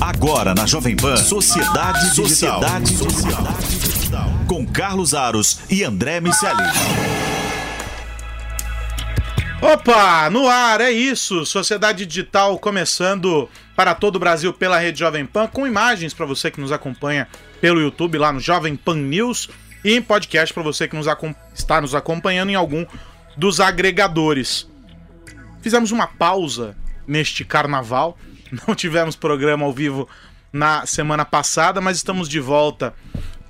Agora na Jovem Pan, Sociedade Digital. Sociedade Digital. Com Carlos Aros e André Miceli. Opa, no ar, é isso. Sociedade Digital começando para todo o Brasil pela Rede Jovem Pan, com imagens para você que nos acompanha pelo YouTube, lá no Jovem Pan News, e em podcast para você que nos está nos acompanhando em algum dos agregadores. Fizemos uma pausa neste carnaval, não tivemos programa ao vivo na semana passada, mas estamos de volta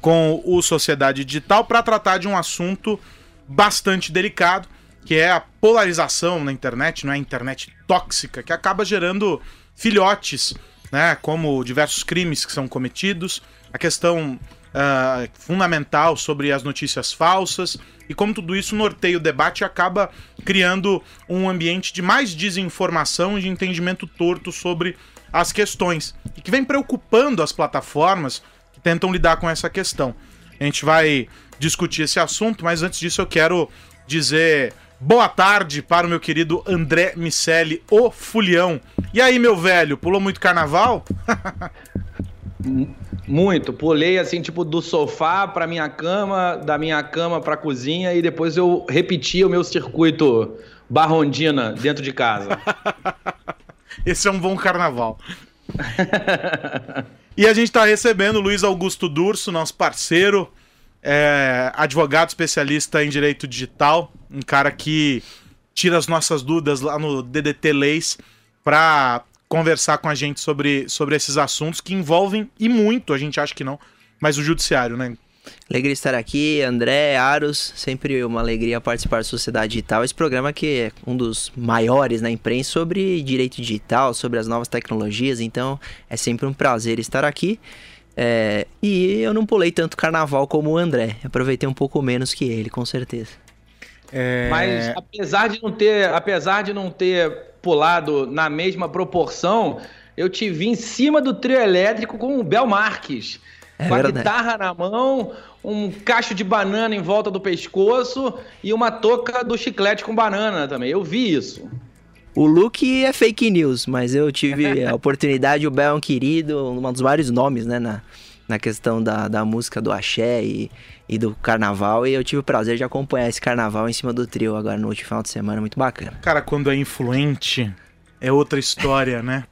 com o Sociedade Digital para tratar de um assunto bastante delicado que é a polarização na internet, não é? A internet tóxica, que acaba gerando filhotes, né, como diversos crimes que são cometidos, a questão uh, fundamental sobre as notícias falsas e como tudo isso norteia o debate acaba criando um ambiente de mais desinformação e de entendimento torto sobre as questões e que vem preocupando as plataformas que tentam lidar com essa questão. A gente vai discutir esse assunto, mas antes disso eu quero dizer Boa tarde para o meu querido André Miceli, o Fulião. E aí, meu velho, pulou muito carnaval? muito. Pulei assim, tipo, do sofá para minha cama, da minha cama para cozinha e depois eu repeti o meu circuito barrondina dentro de casa. Esse é um bom carnaval. e a gente está recebendo Luiz Augusto Durso, nosso parceiro, é, advogado especialista em direito digital, um cara que tira as nossas dúvidas lá no DDT Leis para conversar com a gente sobre, sobre esses assuntos que envolvem, e muito, a gente acha que não, mas o judiciário, né? Alegria estar aqui, André, Aros, sempre uma alegria participar da Sociedade Digital. Esse programa que é um dos maiores na imprensa sobre direito digital, sobre as novas tecnologias, então é sempre um prazer estar aqui. É, e eu não pulei tanto carnaval como o André. Aproveitei um pouco menos que ele, com certeza. É... Mas apesar de não ter, apesar de não ter pulado na mesma proporção, eu te vi em cima do trio elétrico com o Bel Marques. É com verdade. a guitarra na mão, um cacho de banana em volta do pescoço e uma touca do chiclete com banana também. Eu vi isso. O look é fake news, mas eu tive a oportunidade, o Bel é um querido, um dos vários nomes, né, na, na questão da, da música do axé e, e do carnaval, e eu tive o prazer de acompanhar esse carnaval em cima do trio agora no último final de semana, muito bacana. Cara, quando é influente, é outra história, né?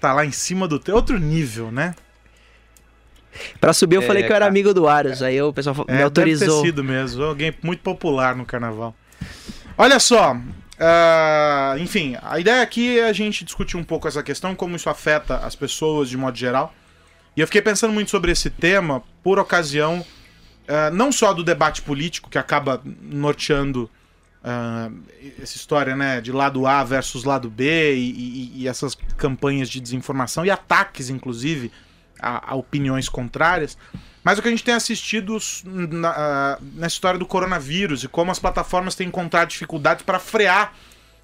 Tá lá em cima do trio, outro nível, né? Pra subir eu é, falei que eu era amigo do Aros, aí o pessoal é, me autorizou. Deve ter sido mesmo, alguém muito popular no carnaval. Olha só, Uh, enfim, a ideia aqui é a gente discutir um pouco essa questão, como isso afeta as pessoas de modo geral. E eu fiquei pensando muito sobre esse tema por ocasião uh, não só do debate político que acaba norteando uh, essa história né, de lado A versus lado B e, e, e essas campanhas de desinformação e ataques, inclusive, a, a opiniões contrárias, mas o que a gente tem assistido na, nessa história do coronavírus e como as plataformas têm encontrado dificuldades para frear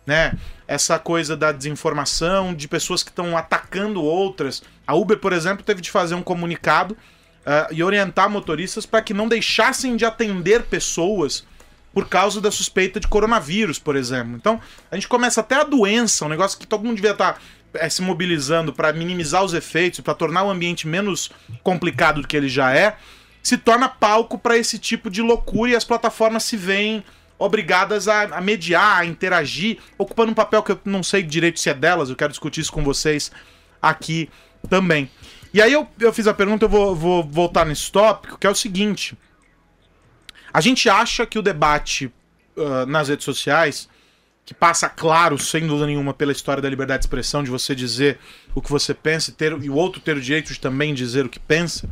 né, essa coisa da desinformação, de pessoas que estão atacando outras. A Uber, por exemplo, teve de fazer um comunicado uh, e orientar motoristas para que não deixassem de atender pessoas por causa da suspeita de coronavírus, por exemplo. Então, a gente começa até a doença, um negócio que todo mundo devia estar tá é, se mobilizando para minimizar os efeitos, para tornar o ambiente menos complicado do que ele já é, se torna palco para esse tipo de loucura e as plataformas se veem obrigadas a, a, mediar, a interagir, ocupando um papel que eu não sei direito se é delas, eu quero discutir isso com vocês aqui também. E aí eu, eu fiz a pergunta, eu vou, vou voltar nesse tópico, que é o seguinte. A gente acha que o debate uh, nas redes sociais que passa claro, sem dúvida nenhuma, pela história da liberdade de expressão, de você dizer o que você pensa e, ter, e o outro ter o direito de também dizer o que pensa,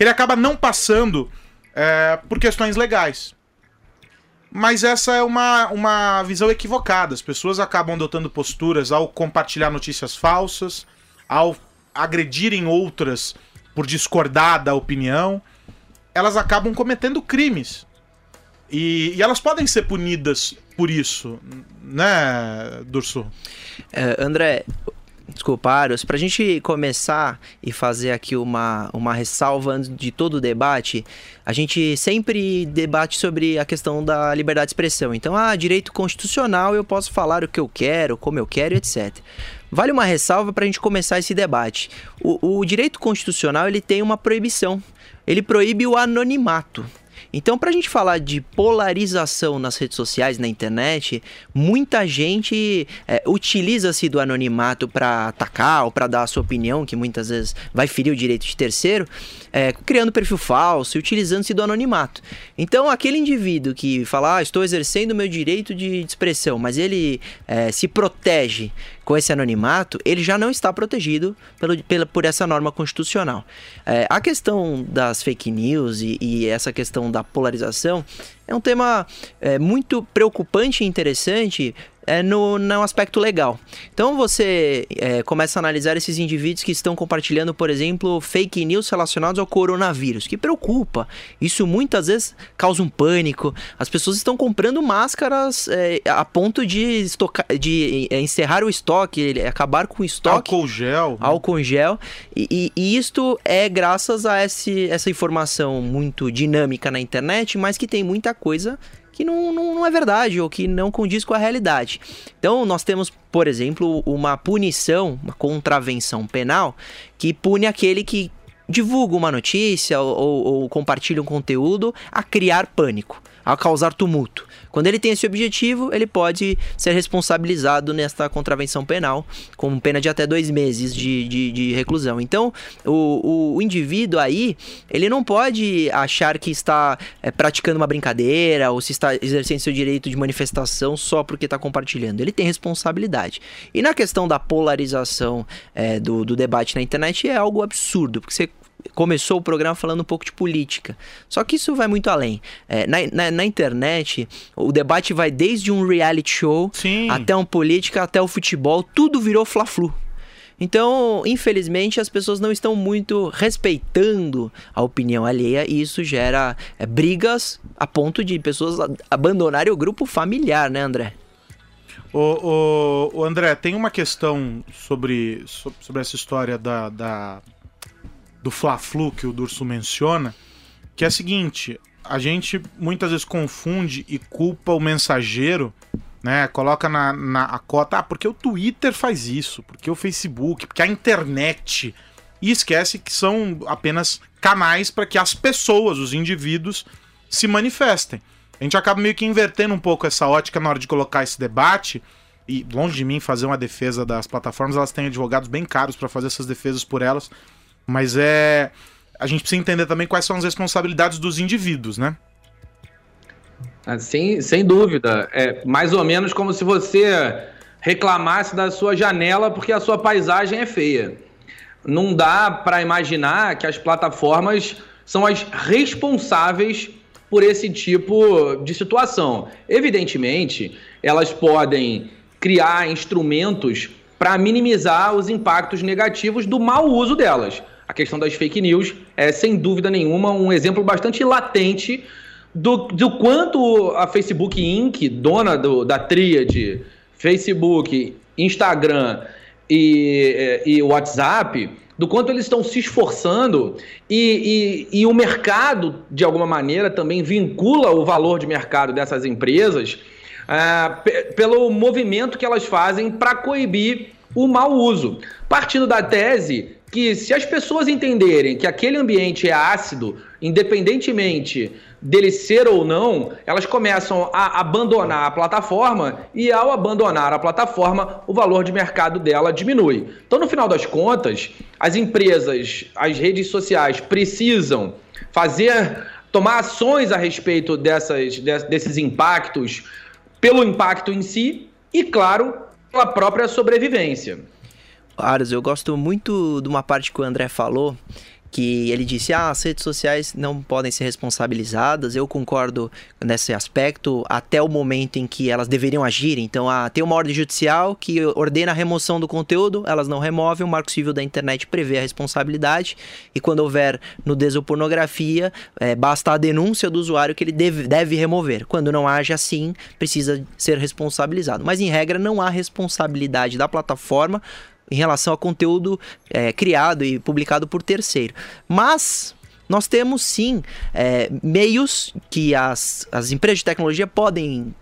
ele acaba não passando é, por questões legais. Mas essa é uma, uma visão equivocada. As pessoas acabam adotando posturas ao compartilhar notícias falsas, ao agredirem outras por discordar da opinião, elas acabam cometendo crimes. E, e elas podem ser punidas por isso, né, Durso? Uh, André, Desculpa, Aros, para a gente começar e fazer aqui uma, uma ressalva de todo o debate, a gente sempre debate sobre a questão da liberdade de expressão. Então, ah, direito constitucional, eu posso falar o que eu quero, como eu quero, etc. Vale uma ressalva para a gente começar esse debate. O, o direito constitucional ele tem uma proibição. Ele proíbe o anonimato. Então, para a gente falar de polarização nas redes sociais, na internet, muita gente é, utiliza-se do anonimato para atacar ou para dar a sua opinião, que muitas vezes vai ferir o direito de terceiro, é, criando perfil falso e utilizando-se do anonimato. Então, aquele indivíduo que fala, ah, estou exercendo o meu direito de expressão, mas ele é, se protege com esse anonimato, ele já não está protegido pelo, pela, por essa norma constitucional. É, a questão das fake news e, e, essa questão da polarização é um tema é, muito preocupante e interessante é, no, no aspecto legal. Então você é, começa a analisar esses indivíduos que estão compartilhando, por exemplo, fake news relacionados ao coronavírus, que preocupa. Isso muitas vezes causa um pânico. As pessoas estão comprando máscaras é, a ponto de, estocar, de é, encerrar o estoque, acabar com o estoque. Álcool gel. Álcool gel. E, e, e isto é graças a esse, essa informação muito dinâmica na internet, mas que tem muita coisa que não, não, não é verdade ou que não condiz com a realidade. Então, nós temos, por exemplo, uma punição, uma contravenção penal, que pune aquele que divulga uma notícia ou, ou, ou compartilha um conteúdo a criar pânico, a causar tumulto. Quando ele tem esse objetivo, ele pode ser responsabilizado nesta contravenção penal, com pena de até dois meses de, de, de reclusão. Então, o, o, indivíduo aí, ele não pode achar que está é, praticando uma brincadeira ou se está exercendo seu direito de manifestação só porque está compartilhando. Ele tem responsabilidade. E na questão da polarização é, do, do debate na internet, é algo absurdo, porque você começou o programa falando um pouco de política. Só que isso vai muito além. É, na, na, na, internet, o debate vai desde um reality show Sim. até uma política, até o futebol, tudo virou fla-flu. Então, infelizmente, as pessoas não estão muito respeitando a opinião alheia e isso gera é, brigas a ponto de pessoas abandonarem o grupo familiar, né, André? O, o, o André, tem uma questão sobre, sobre essa história da, da do Fla-Flu que o Durso menciona, que é a seguinte, a gente muitas vezes confunde e culpa o mensageiro, né? Coloca na, na a cota, ah, porque o Twitter faz isso, porque o Facebook, porque a internet. E esquece que são apenas canais para que as pessoas, os indivíduos, se manifestem. A gente acaba meio que invertendo um pouco essa ótica na hora de colocar esse debate. E longe de mim fazer uma defesa das plataformas, elas têm advogados bem caros para fazer essas defesas por elas. Mas é. A gente precisa entender também quais são as responsabilidades dos indivíduos, né? Sem, sem dúvida. É mais ou menos como se você reclamasse da sua janela porque a sua paisagem é feia. Não dá para imaginar que as plataformas são as responsáveis por esse tipo de situação. Evidentemente, elas podem criar instrumentos para minimizar os impactos negativos do mau uso delas a questão das fake news é, sem dúvida nenhuma, um exemplo bastante latente do, do quanto a Facebook Inc., dona do, da tríade Facebook, Instagram e, é, e WhatsApp, do quanto eles estão se esforçando e, e, e, o mercado, de alguma maneira, também vincula o valor de mercado dessas empresas é, pelo movimento que elas fazem para coibir o mau uso. Partindo da tese que se as pessoas entenderem que aquele ambiente é ácido, independentemente dele ser ou não, elas começam a abandonar a plataforma e ao abandonar a plataforma, o valor de mercado dela diminui. Então, no final das contas, as empresas, as redes sociais precisam fazer tomar ações a respeito dessas, desses impactos, pelo impacto em si e, claro, pela própria sobrevivência. Aras, eu gosto muito de uma parte que o André falou, que ele disse: ah, as redes sociais não podem ser responsabilizadas. Eu concordo nesse aspecto até o momento em que elas deveriam agir. Então, ah, tem uma ordem judicial que ordena a remoção do conteúdo, elas não removem, o Marco Civil da internet prevê a responsabilidade. E quando houver nudez ou pornografia, é, basta a denúncia do usuário que ele deve, deve remover. Quando não age assim, precisa ser responsabilizado. Mas, em regra, não há responsabilidade da plataforma em relação ao conteúdo é, criado e publicado por terceiro. Mas nós temos sim é, meios que as, as empresas de tecnologia podem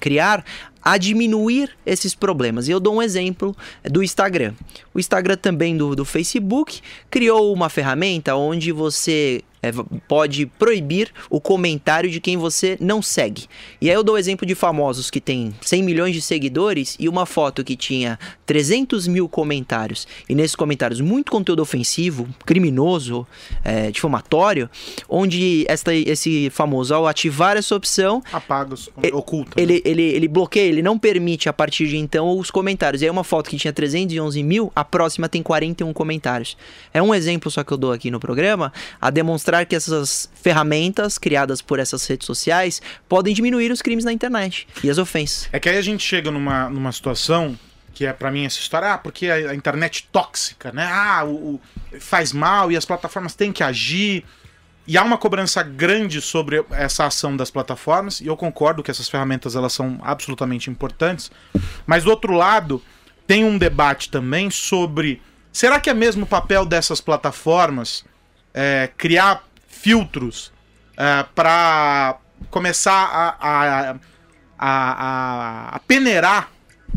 criar a diminuir esses problemas. Eu dou um exemplo do Instagram. O Instagram também do, do Facebook criou uma ferramenta onde você é, pode proibir o comentário de quem você não segue. E aí eu dou o exemplo de famosos que tem 100 milhões de seguidores e uma foto que tinha 300 mil comentários. E nesses comentários, muito conteúdo ofensivo, criminoso, é, difamatório, onde esta, esse famoso, ao ativar essa opção. Apaga, ele, oculta. Ele, né? ele, ele bloqueia, ele não permite a partir de então os comentários. E aí uma foto que tinha 311 mil, a próxima tem 41 comentários. É um exemplo só que eu dou aqui no programa a demonstrar mostrar que essas ferramentas criadas por essas redes sociais podem diminuir os crimes na internet e as ofensas. É que aí a gente chega numa, numa situação que é para mim essa história, ah, porque a, internet tóxica, né? Ah, o, o, faz mal e as plataformas têm que agir. E há uma cobrança grande sobre essa ação das plataformas, e eu concordo que essas ferramentas elas são absolutamente importantes. Mas do outro lado, tem um debate também sobre será que é mesmo o papel dessas plataformas é, criar filtros é, para começar a, a, a, a, peneirar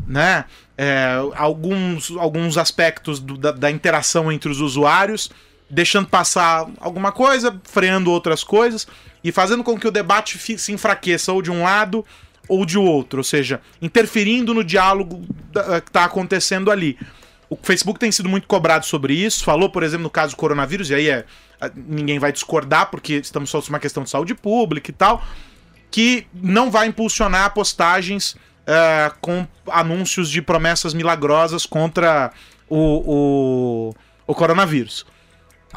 né, é, alguns, alguns aspectos do, da, da interação entre os usuários, deixando passar alguma coisa, freando outras coisas e fazendo com que o debate se enfraqueça ou de um lado ou de outro, ou seja, interferindo no diálogo que está acontecendo ali. O Facebook tem sido muito cobrado sobre isso, falou, por exemplo, no caso do coronavírus, e aí é ninguém vai discordar, porque estamos só uma questão de saúde pública e tal, que não vai impulsionar postagens uh, com anúncios de promessas milagrosas contra o, o, o, coronavírus.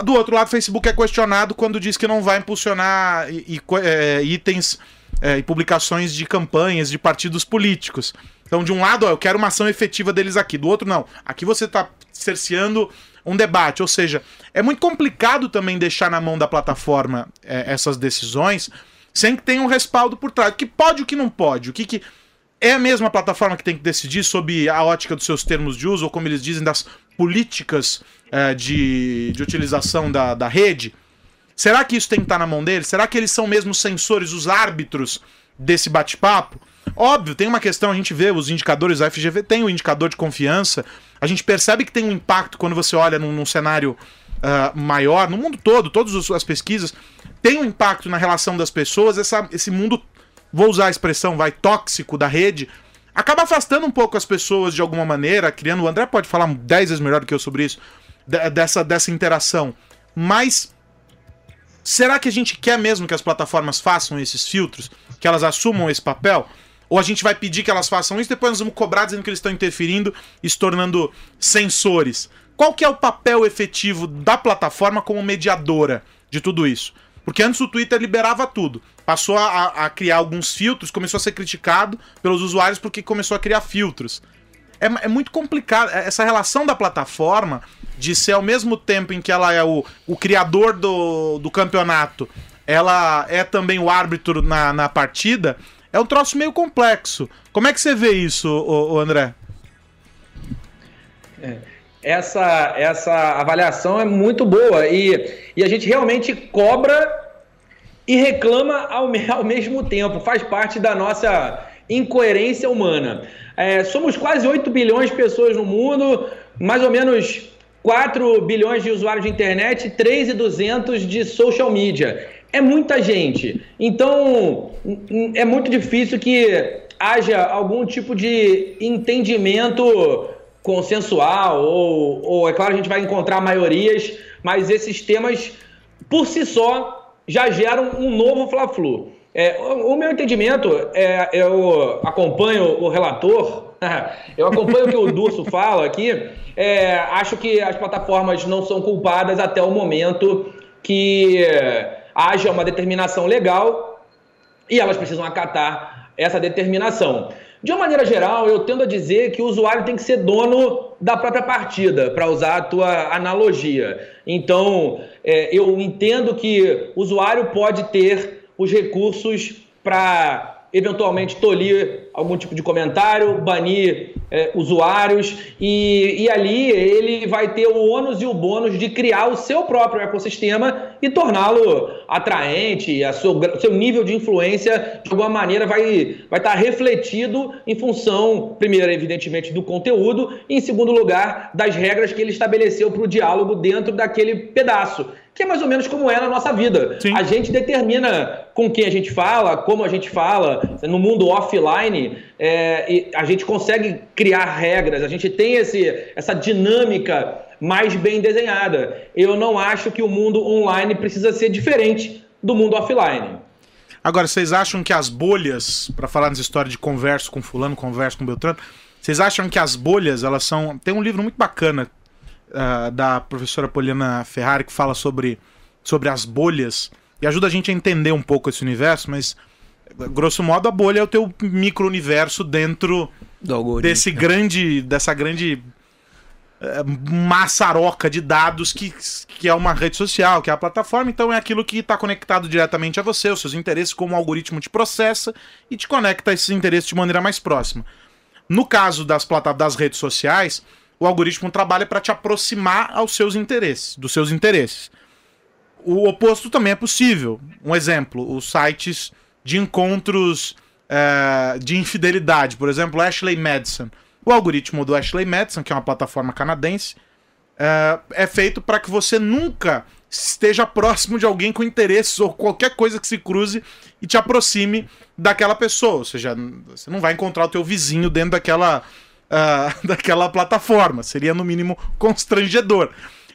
Do outro lado, o Facebook é questionado quando diz que não vai impulsionar e, e, é, itens é, e publicações de campanhas de partidos políticos. Então, de um lado, ó, eu quero uma ação efetiva deles aqui, do outro, não. Aqui você está cerceando um debate. Ou seja, é muito complicado também deixar na mão da plataforma é, essas decisões sem que tenha um respaldo por trás. O que pode o que não pode. O que, que é a mesma plataforma que tem que decidir sobre a ótica dos seus termos de uso, ou como eles dizem, das políticas é, de, de utilização da, da rede. Será que isso tem que estar na mão deles? Será que eles são mesmo sensores, os árbitros desse bate-papo? Óbvio, tem uma questão, a gente vê os indicadores, da FGV tem o um indicador de confiança, a gente percebe que tem um impacto quando você olha num, num cenário uh, maior, no mundo todo, todas as pesquisas, tem um impacto na relação das pessoas, essa, esse mundo, vou usar a expressão, vai, tóxico da rede, acaba afastando um pouco as pessoas de alguma maneira, criando. O André pode falar 10 vezes melhor do que eu sobre isso, dessa, dessa interação. Mas será que a gente quer mesmo que as plataformas façam esses filtros? Que elas assumam esse papel? Ou a gente vai pedir que elas façam isso, depois nós vamos cobrar dizendo que eles estão interferindo e se tornando sensores. Qual que é o papel efetivo da plataforma como mediadora de tudo isso? Porque antes o Twitter liberava tudo. Passou a, a criar alguns filtros, começou a ser criticado pelos usuários porque começou a criar filtros. É, é, muito complicado. É, essa relação da plataforma de ser ao mesmo tempo em que ela é o, o criador do, do campeonato, ela é também o árbitro na, na partida, é um troço meio complexo. Como é que você vê isso, ô, ô André? É, essa, essa avaliação é muito boa e, e a gente realmente cobra e reclama ao, ao mesmo tempo. Faz parte da nossa incoerência humana. É, somos quase 8 bilhões de pessoas no mundo, mais ou menos 4 bilhões de usuários de internet, 3,200 de social media é muita gente. Então, é muito difícil que haja algum tipo de entendimento consensual, ou, ou é claro, a gente vai encontrar maiorias, mas esses temas, por si só, já geram um novo Fla-Flu. É, o, meu entendimento, é, eu acompanho o relator, Eu acompanho o que o Durso fala aqui. É, acho que as plataformas não são culpadas até o momento que haja uma determinação legal e elas precisam acatar essa determinação. De uma maneira geral, eu tendo a dizer que o usuário tem que ser dono da própria partida, para usar a tua analogia. Então, é, eu entendo que o usuário pode ter os recursos para eventualmente tolir algum tipo de comentário, banir é, usuários e, e ali ele vai ter o ônus e o bônus de criar o seu próprio ecossistema e torná-lo atraente, a seu, seu nível de influência de alguma maneira vai, vai estar refletido em função, primeiro, evidentemente, do conteúdo e, em segundo lugar, das regras que ele estabeleceu para o diálogo dentro daquele pedaço que é mais ou menos como é na nossa vida. Sim. A gente determina com quem a gente fala, como a gente fala, no mundo offline, é, a gente consegue criar regras, a gente tem esse, essa dinâmica mais bem desenhada. Eu não acho que o mundo online precisa ser diferente do mundo offline. Agora, vocês acham que as bolhas, para falar nessa história de converso com fulano, converso com Beltrano, vocês acham que as bolhas, elas são... Tem um livro muito bacana uh, da professora Poliana Ferrari que fala sobre, sobre as bolhas e ajuda a gente a entender um pouco esse universo, mas grosso modo a bolha é o teu micro-universo dentro desse grande, dessa grande uh, maçaroca de dados que, que é uma rede social, que é a plataforma, então é aquilo que está conectado diretamente a você, os seus interesses, como o algoritmo te processa e te conecta a esses interesses de maneira mais próxima. No caso das, das redes sociais, o algoritmo trabalha para te aproximar aos seus interesses, dos seus interesses. O oposto também é possível. Um exemplo, os sites de encontros é, de infidelidade, por exemplo, Ashley Madison. O algoritmo do Ashley Madison, que é uma plataforma canadense, é, é feito para que você nunca esteja próximo de alguém com interesses ou qualquer coisa que se cruze e te aproxime daquela pessoa. Ou seja, você não vai encontrar o teu vizinho dentro daquela uh, daquela plataforma. Seria, no mínimo, constrangedor.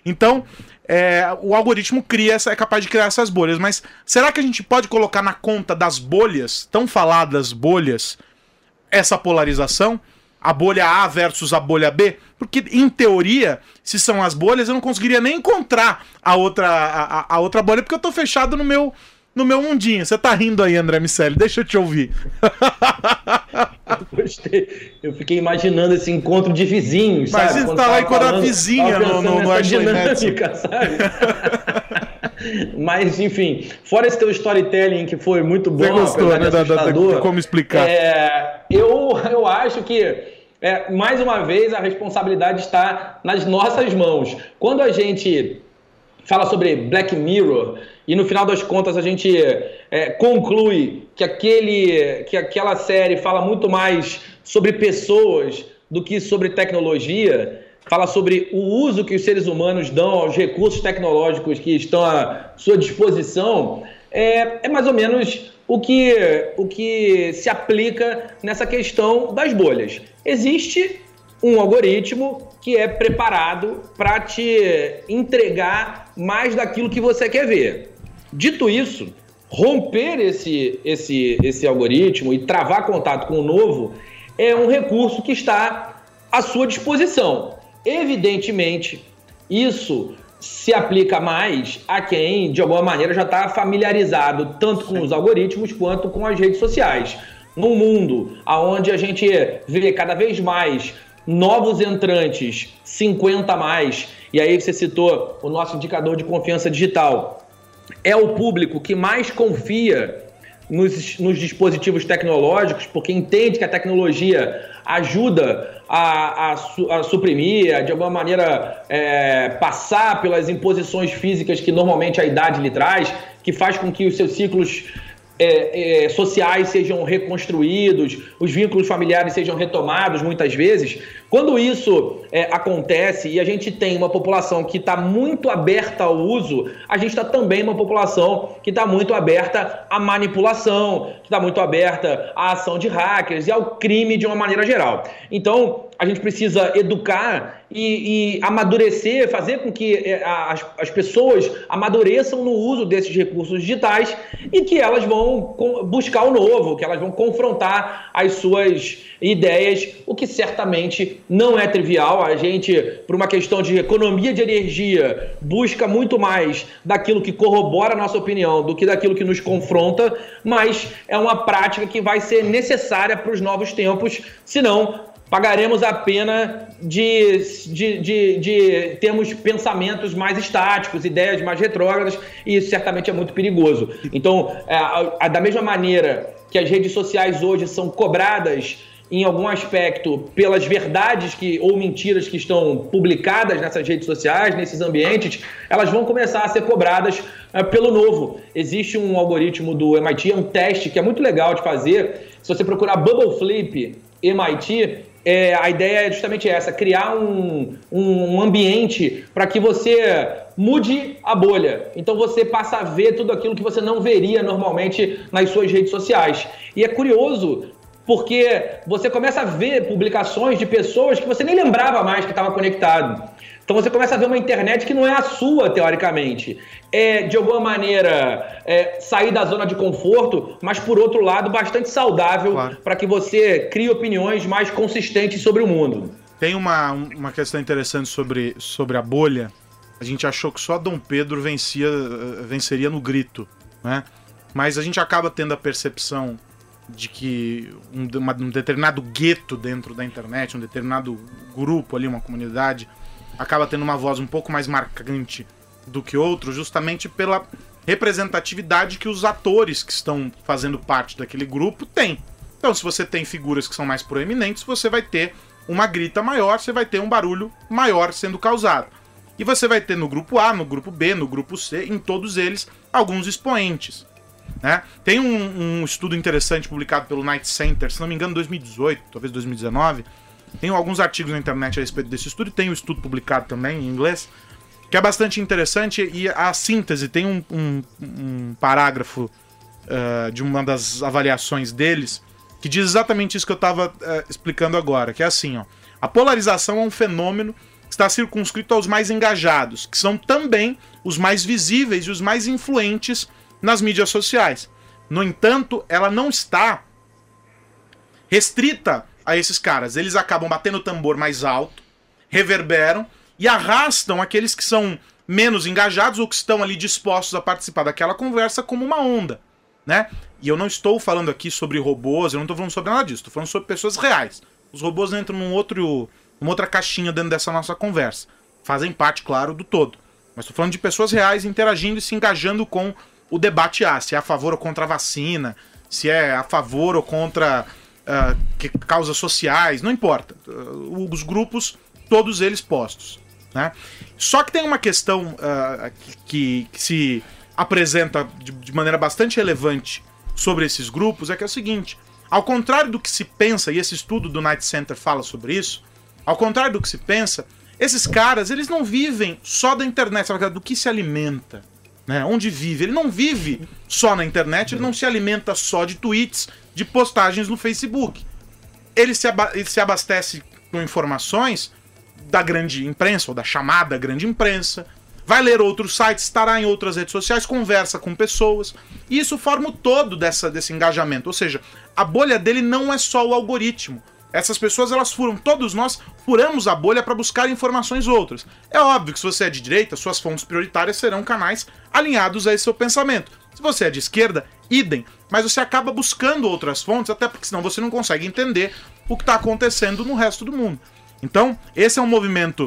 Então, é, o algoritmo cria é capaz de criar essas bolhas. Mas será que a gente pode colocar na conta das bolhas, tão faladas bolhas, essa polarização? A bolha A versus a bolha B? Porque, em teoria, se são as bolhas, eu não conseguiria nem encontrar a outra, a, a outra bolha, porque eu tô fechado no meu no meu mundinho. Você tá rindo aí, André Miceli, deixa eu te ouvir. Eu gostei. Eu fiquei imaginando esse encontro de vizinhos, Mas sabe? Mas tá lá quando a vizinha no, no, no dinâmica, sabe? Mas, enfim, fora esse teu storytelling que foi muito bom, Você gostou, né, da, da, da, como explicar. É, eu, eu acho que é, mais uma vez a responsabilidade está nas nossas mãos. Quando a gente fala sobre Black Mirror e no final das contas a gente é, conclui que, aquele, que aquela série fala muito mais sobre pessoas do que sobre tecnologia, fala sobre o uso que os seres humanos dão aos recursos tecnológicos que estão à sua disposição, é, é mais ou menos o que, o que se aplica nessa questão das bolhas. Existe um algoritmo que é preparado para te entregar mais daquilo que você quer ver. Dito isso, romper esse, esse, esse algoritmo e travar contato com o novo é um recurso que está à sua disposição. Evidentemente, isso se aplica mais a quem, de alguma maneira, já está familiarizado tanto com os algoritmos quanto com as redes sociais. Num mundo onde a gente vê cada vez mais novos entrantes, 50 a mais, e aí você citou o nosso indicador de confiança digital, é o público que mais confia nos, nos, dispositivos tecnológicos, porque entende que a tecnologia ajuda a, a, a suprimir, a, de alguma maneira é, passar pelas imposições físicas que normalmente a idade lhe traz, que faz com que os seus ciclos é, é, sociais sejam reconstruídos, os vínculos familiares sejam retomados muitas vezes, Quando isso é, acontece e a gente tem uma população que está muito aberta ao uso, a gente está também uma população que está muito aberta à manipulação, que está muito aberta à ação de hackers e ao crime de uma maneira geral. Então, a gente precisa educar e, e amadurecer, fazer com que é, as, as, pessoas amadureçam no uso desses recursos digitais e que elas vão buscar o novo, que elas vão confrontar as suas ideias, o que certamente não é trivial. A gente, por uma questão de economia de energia, busca muito mais daquilo que corrobora a nossa opinião do que daquilo que nos confronta, mas é uma prática que vai ser necessária para os novos tempos, senão pagaremos a pena de, de, de, de, termos pensamentos mais estáticos, ideias mais retrógradas, e isso certamente é muito perigoso. Então, é, da mesma maneira que as redes sociais hoje são cobradas em algum aspecto pelas verdades que ou mentiras que estão publicadas nessas redes sociais, nesses ambientes, elas vão começar a ser cobradas é, pelo novo. Existe um algoritmo do MIT, é um teste que é muito legal de fazer. Se você procurar Bubble Flip MIT, é, a ideia é justamente essa: criar um, um ambiente para que você mude a bolha. Então você passa a ver tudo aquilo que você não veria normalmente nas suas redes sociais. E é curioso porque você começa a ver publicações de pessoas que você nem lembrava mais que estava conectado. Então você começa a ver uma internet que não é a sua, teoricamente. É, de alguma maneira, é, sair da zona de conforto, mas por outro lado, bastante saudável claro. para que você crie opiniões mais consistentes sobre o mundo. Tem uma, uma questão interessante sobre, sobre a bolha. A gente achou que só Dom Pedro vencia, venceria no grito, né? Mas a gente acaba tendo a percepção de que um, uma, um determinado gueto dentro da internet, um determinado grupo ali, uma comunidade, acaba tendo uma voz um pouco mais marcante do que outro, justamente pela representatividade que os atores que estão fazendo parte daquele grupo têm. Então, se você tem figuras que são mais proeminentes, você vai ter uma grita maior, você vai ter um barulho maior sendo causado. E você vai ter no grupo A, no grupo B, no grupo C, em todos eles, alguns expoentes. Né? Tem um, um estudo interessante publicado pelo Night Center, se não me engano, 2018, talvez 2019, tem alguns artigos na internet a respeito desse estudo, e tem um estudo publicado também em inglês, que é bastante interessante. E a síntese tem um, um, um parágrafo uh, de uma das avaliações deles que diz exatamente isso que eu estava uh, eh, explicando agora, que é assim, ó. A polarização é um fenômeno que está circunscrito aos mais engajados, que são também os mais visíveis e os mais influentes nas mídias sociais. No entanto, ela não está restrita a esses caras. Eles acabam batendo o tambor mais alto, reverberam e arrastam aqueles que são menos engajados ou que estão ali dispostos a participar daquela conversa como uma onda, né? E eu não estou falando aqui sobre robôs, eu não estou falando sobre nada disso, estou falando sobre pessoas reais. Os robôs entram num outro, numa outra caixinha dentro dessa nossa conversa. Fazem parte, claro, do todo. Mas estou falando de pessoas reais interagindo e se engajando com o debate A, se é a favor ou contra a vacina, se é a favor ou contra uh, causas sociais, não importa. Uh, os grupos, todos eles postos. Né? Só que tem uma questão uh, que, que, se apresenta de, de, maneira bastante relevante sobre esses grupos, é que é o seguinte: ao contrário do que se pensa, e esse estudo do Night Center fala sobre isso, ao contrário do que se pensa, esses caras eles não vivem só da internet, do que se alimenta. Né, onde vive. Ele não vive só na internet, ele não se alimenta só de tweets, de postagens no Facebook. Ele se, ele se abastece com informações da grande imprensa, ou da chamada grande imprensa, vai ler outros sites, estará em outras redes sociais, conversa com pessoas. E isso forma o todo dessa, desse engajamento. Ou seja, a bolha dele não é só o algoritmo. Essas pessoas, elas furam, todos nós furamos a bolha para buscar informações outras. É óbvio que se você é de direita, suas fontes prioritárias serão canais alinhados a esse seu pensamento. Se você é de esquerda, idem. Mas você acaba buscando outras fontes, até porque senão você não consegue entender o que está acontecendo no resto do mundo. Então, esse é um movimento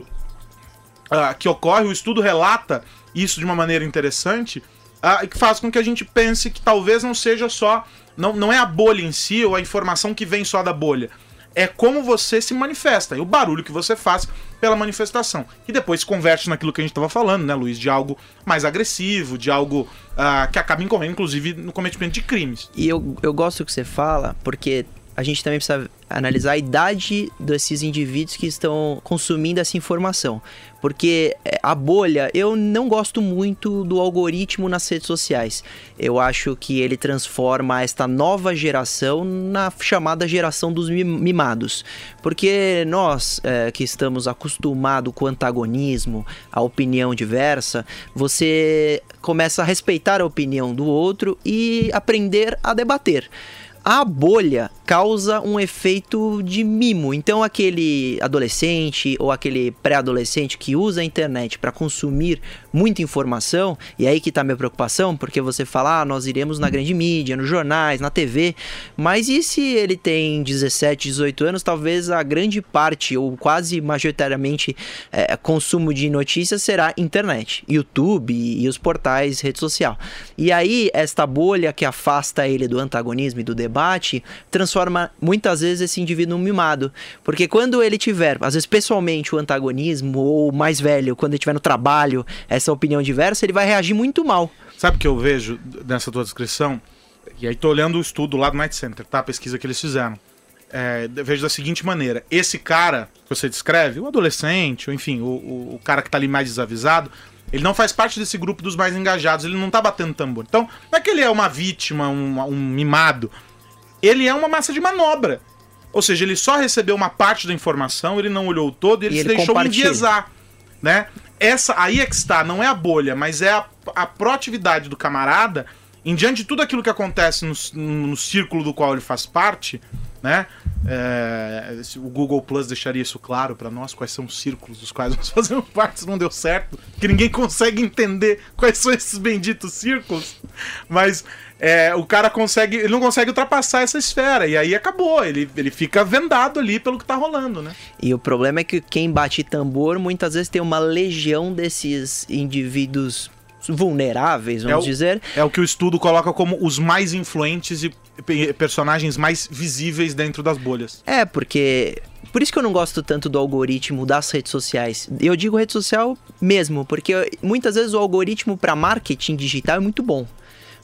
uh, que ocorre, o estudo relata isso de uma maneira interessante, uh, e que faz com que a gente pense que talvez não seja só. Não, não é a bolha em si ou a informação que vem só da bolha. É como você se manifesta e o barulho que você faz pela manifestação. Que depois se converte naquilo que a gente estava falando, né, Luiz? De algo mais agressivo, de algo uh, que acaba incorrendo, inclusive, no cometimento de crimes. E eu, eu gosto que você fala, porque a gente também precisa analisar a idade desses indivíduos que estão consumindo essa informação. Porque é, a bolha, eu não gosto muito do algoritmo nas redes sociais. Eu acho que ele transforma esta nova geração na chamada geração dos mimados. Porque nós é, que estamos acostumados com o antagonismo, a opinião diversa, você começa a respeitar a opinião do outro e aprender a debater a bolha causa um efeito de mimo. Então, aquele adolescente ou aquele pré-adolescente que usa a internet para consumir muita informação, e aí que está minha preocupação, porque você fala, ah, nós iremos na grande mídia, nos jornais, na TV, mas e se ele tem 17, 18 anos, talvez a grande parte, ou quase majoritariamente, é, consumo de notícias será internet, YouTube e os portais, rede social. E aí, esta bolha que afasta ele do antagonismo e do debate debate transforma muitas vezes esse indivíduo num mimado. Porque quando ele tiver, às vezes pessoalmente, o antagonismo, ou mais velho, quando ele tiver no trabalho, essa opinião diversa, ele vai reagir muito mal. Sabe o que eu vejo nessa tua descrição? E aí tô olhando o estudo lá do Night Center, tá? A pesquisa que eles fizeram. É, vejo da seguinte maneira: esse cara que você descreve, o adolescente, ou enfim, o, o, o, cara que tá ali mais desavisado, ele não faz parte desse grupo dos mais engajados, ele não tá batendo tambor. Então, não é que ele é uma vítima, um, um mimado ele é uma massa de manobra. Ou seja, ele só recebeu uma parte da informação, ele não olhou o todo e ele, e ele se deixou enviesar. Né? Essa aí é que está, não é a bolha, mas é a, a proatividade do camarada em diante de tudo aquilo que acontece no, no círculo do qual ele faz parte, né? É, o Google Plus deixaria isso claro para nós, quais são os círculos dos quais nós fazemos parte, não deu certo, que ninguém consegue entender quais são esses benditos círculos, mas é, o cara consegue, ele não consegue ultrapassar essa esfera, e aí acabou, ele, ele fica vendado ali pelo que tá rolando, né? E o problema é que quem bate tambor muitas vezes tem uma legião desses indivíduos vulneráveis, vamos é o, dizer. É o que o estudo coloca como os mais influentes e personagens mais visíveis dentro das bolhas. É, porque por isso que eu não gosto tanto do algoritmo das redes sociais. Eu digo rede social mesmo, porque muitas vezes o algoritmo para marketing digital é muito bom.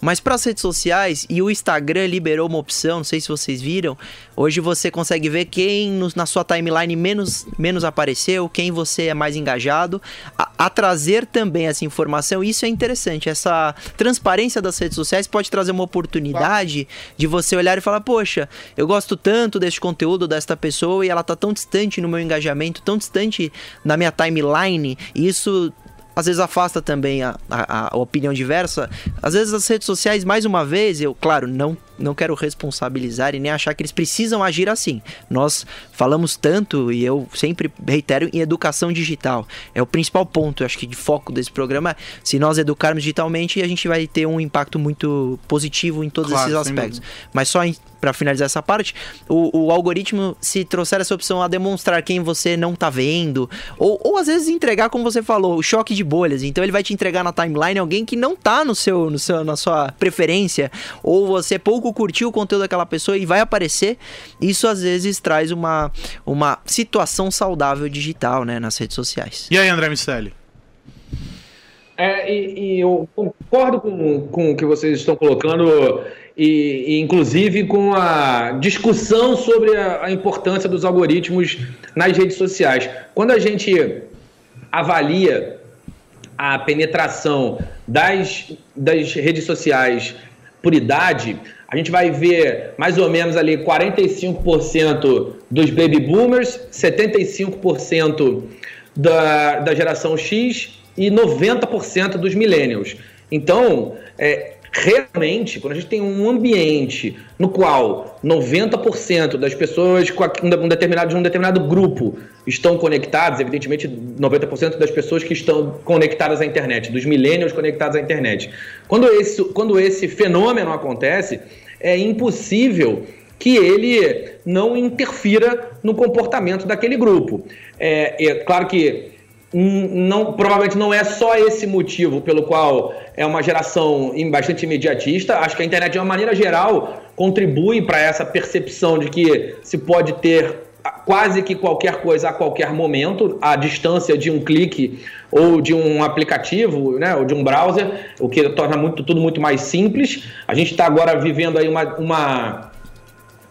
Mas para as redes sociais, e o Instagram liberou uma opção, não sei se vocês viram, hoje você consegue ver quem no, na sua timeline menos, menos apareceu, quem você é mais engajado, a, a trazer também essa informação. Isso é interessante, essa transparência das redes sociais pode trazer uma oportunidade de você olhar e falar: Poxa, eu gosto tanto deste conteúdo desta pessoa e ela tá tão distante no meu engajamento, tão distante na minha timeline, e isso às vezes afasta também a, a, a, opinião diversa. Às vezes as redes sociais, mais uma vez, eu, claro, não, não quero responsabilizar e nem achar que eles precisam agir assim. Nós falamos tanto e eu sempre reitero em educação digital. É o principal ponto, eu acho que de foco desse programa. Se nós educarmos digitalmente, a gente vai ter um impacto muito positivo em todos claro, esses aspectos. Mas só em para finalizar essa parte, o, o, algoritmo, se trouxer essa opção a demonstrar quem você não tá vendo, ou, ou às vezes entregar, como você falou, o choque de bolhas. Então ele vai te entregar na timeline alguém que não tá no seu, no seu, na sua preferência, ou você pouco curtiu o conteúdo daquela pessoa e vai aparecer. Isso às vezes traz uma, uma situação saudável digital, né, nas redes sociais. E aí, André Miceli? É, e, e, eu concordo com, com o que vocês estão colocando e, inclusive com a discussão sobre a, a, importância dos algoritmos nas redes sociais. Quando a gente avalia a penetração das, das redes sociais por idade, a gente vai ver mais ou menos ali 45% dos baby boomers, 75% da, da geração X e 90% dos millennials. Então, é, realmente, quando a gente tem um ambiente no qual 90% das pessoas com um determinado, de um determinado grupo estão conectadas, evidentemente 90% das pessoas que estão conectadas à internet, dos millennials conectados à internet. Quando esse, quando esse fenômeno acontece, é impossível que ele não interfira no comportamento daquele grupo. É, é claro que não, provavelmente não é só esse motivo pelo qual é uma geração bastante imediatista. Acho que a internet, de uma maneira geral, contribui para essa percepção de que se pode ter quase que qualquer coisa a qualquer momento, à distância de um clique ou de um aplicativo, né, ou de um browser, o que torna muito, tudo muito mais simples. A gente está agora vivendo aí uma, uma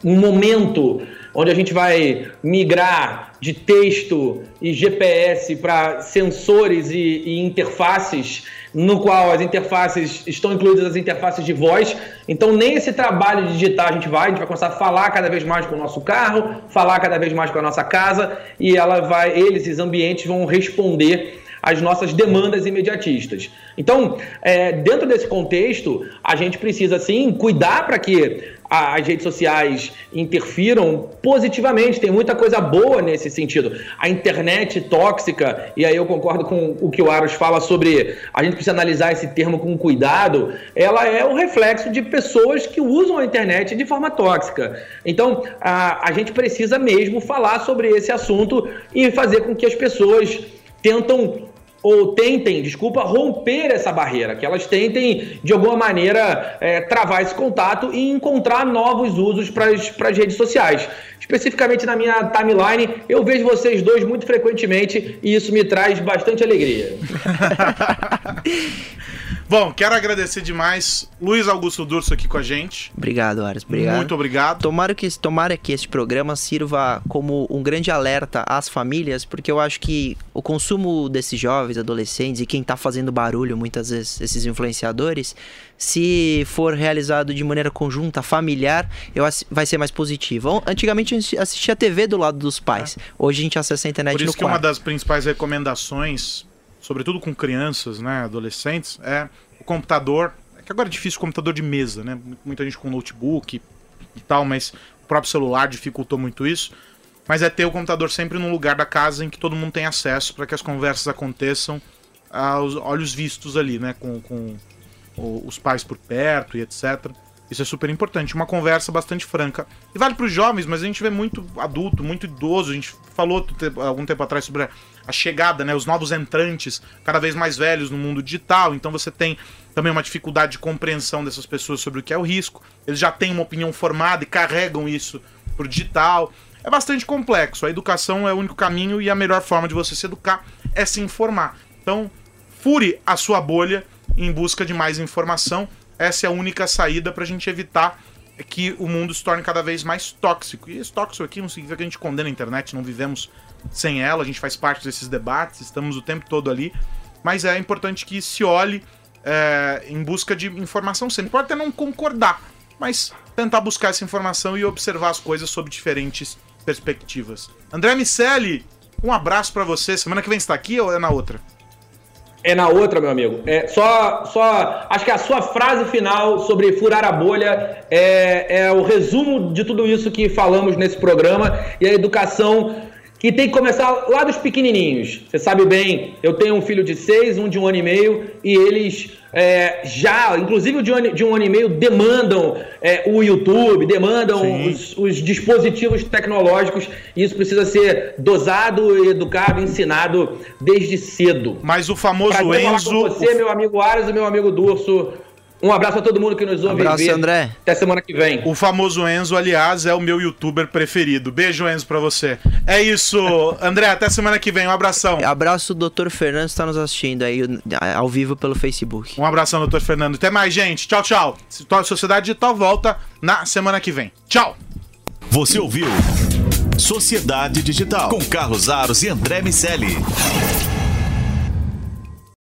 um momento onde a gente vai migrar de texto e GPS para sensores e, e, interfaces, no qual as interfaces estão incluídas as interfaces de voz. Então, nem esse trabalho de digitar a gente vai, a gente vai começar a falar cada vez mais com o nosso carro, falar cada vez mais com a nossa casa, e ela vai, eles, esses ambientes, vão responder às nossas demandas imediatistas. Então, é, dentro desse contexto, a gente precisa sim cuidar para que as redes sociais interfiram positivamente. Tem muita coisa boa nesse sentido. A internet tóxica, e aí eu concordo com o que o Aros fala sobre a gente precisa analisar esse termo com cuidado, ela é o reflexo de pessoas que usam a internet de forma tóxica. Então, a, a gente precisa mesmo falar sobre esse assunto e fazer com que as pessoas tentam ou tentem, desculpa, romper essa barreira, que elas tentem, de alguma maneira, é, travar esse contato e encontrar novos usos para as redes sociais. Especificamente na minha timeline, eu vejo vocês dois muito frequentemente e isso me traz bastante alegria. Bom, quero agradecer demais Luiz Augusto Durso aqui com a gente. Obrigado, Ares. Obrigado. Muito obrigado. Tomara que, tomara que este programa sirva como um grande alerta às famílias, porque eu acho que o consumo desses jovens, adolescentes e quem está fazendo barulho, muitas vezes, esses influenciadores, se for realizado de maneira conjunta, familiar, eu vai ser mais positivo. Antigamente a gente assistia a TV do lado dos pais. É. Hoje a gente acessa a internet Por isso no que quarto. uma das principais recomendações sobretudo com crianças, né, adolescentes, é o computador. É que agora é difícil computador de mesa, né? Muita gente com notebook e tal, mas o próprio celular dificultou muito isso. Mas é ter o computador sempre num lugar da casa em que todo mundo tem acesso para que as conversas aconteçam aos olhos vistos ali, né? Com, com os pais por perto e etc. Isso é super importante. Uma conversa bastante franca. E vale para os jovens, mas a gente vê muito adulto, muito idoso. A gente falou algum tempo atrás sobre a chegada, né, os novos entrantes, cada vez mais velhos no mundo digital. Então você tem também uma dificuldade de compreensão dessas pessoas sobre o que é o risco. Eles já têm uma opinião formada e carregam isso pro digital. É bastante complexo. A educação é o único caminho e a melhor forma de você se educar é se informar. Então, fure a sua bolha em busca de mais informação. Essa é a única saída para a gente evitar que o mundo se torne cada vez mais tóxico. E esse tóxico aqui não significa que a gente condena a internet, não vivemos sem ela, a gente faz parte desses debates, estamos o tempo todo ali, mas é importante que se olhe é, em busca de informação sempre. Pode até não concordar, mas tentar buscar essa informação e observar as coisas sob diferentes perspectivas. André Miceli, um abraço para você. Semana que vem está aqui ou é na outra? É na outra, meu amigo. É só, só. Acho que a sua frase final sobre furar a bolha é, é o resumo de tudo isso que falamos nesse programa e a educação que tem que começar lá dos pequenininhos. Você sabe bem, eu tenho um filho de seis, um de um ano e meio, e eles é, já, inclusive de um, ano, de um ano e meio, demandam é, o YouTube, demandam os, os, dispositivos tecnológicos, e isso precisa ser dosado, educado, ensinado desde cedo. Mas o famoso Enzo. Com você, meu amigo Ares e meu amigo Durso. Um abraço a todo mundo que nos ouve. Um abraço, André. Até semana que vem. O famoso Enzo, aliás, é o meu youtuber preferido. Beijo, Enzo, pra você. É isso. André, até semana que vem. Um abração. Abraço, doutor Fernando, que está nos assistindo aí ao vivo pelo Facebook. Um abração, doutor Fernando. Até mais, gente. Tchau, tchau. Sociedade Digital volta na semana que vem. Tchau. Você ouviu Sociedade Digital com Carlos Aros e André Miceli.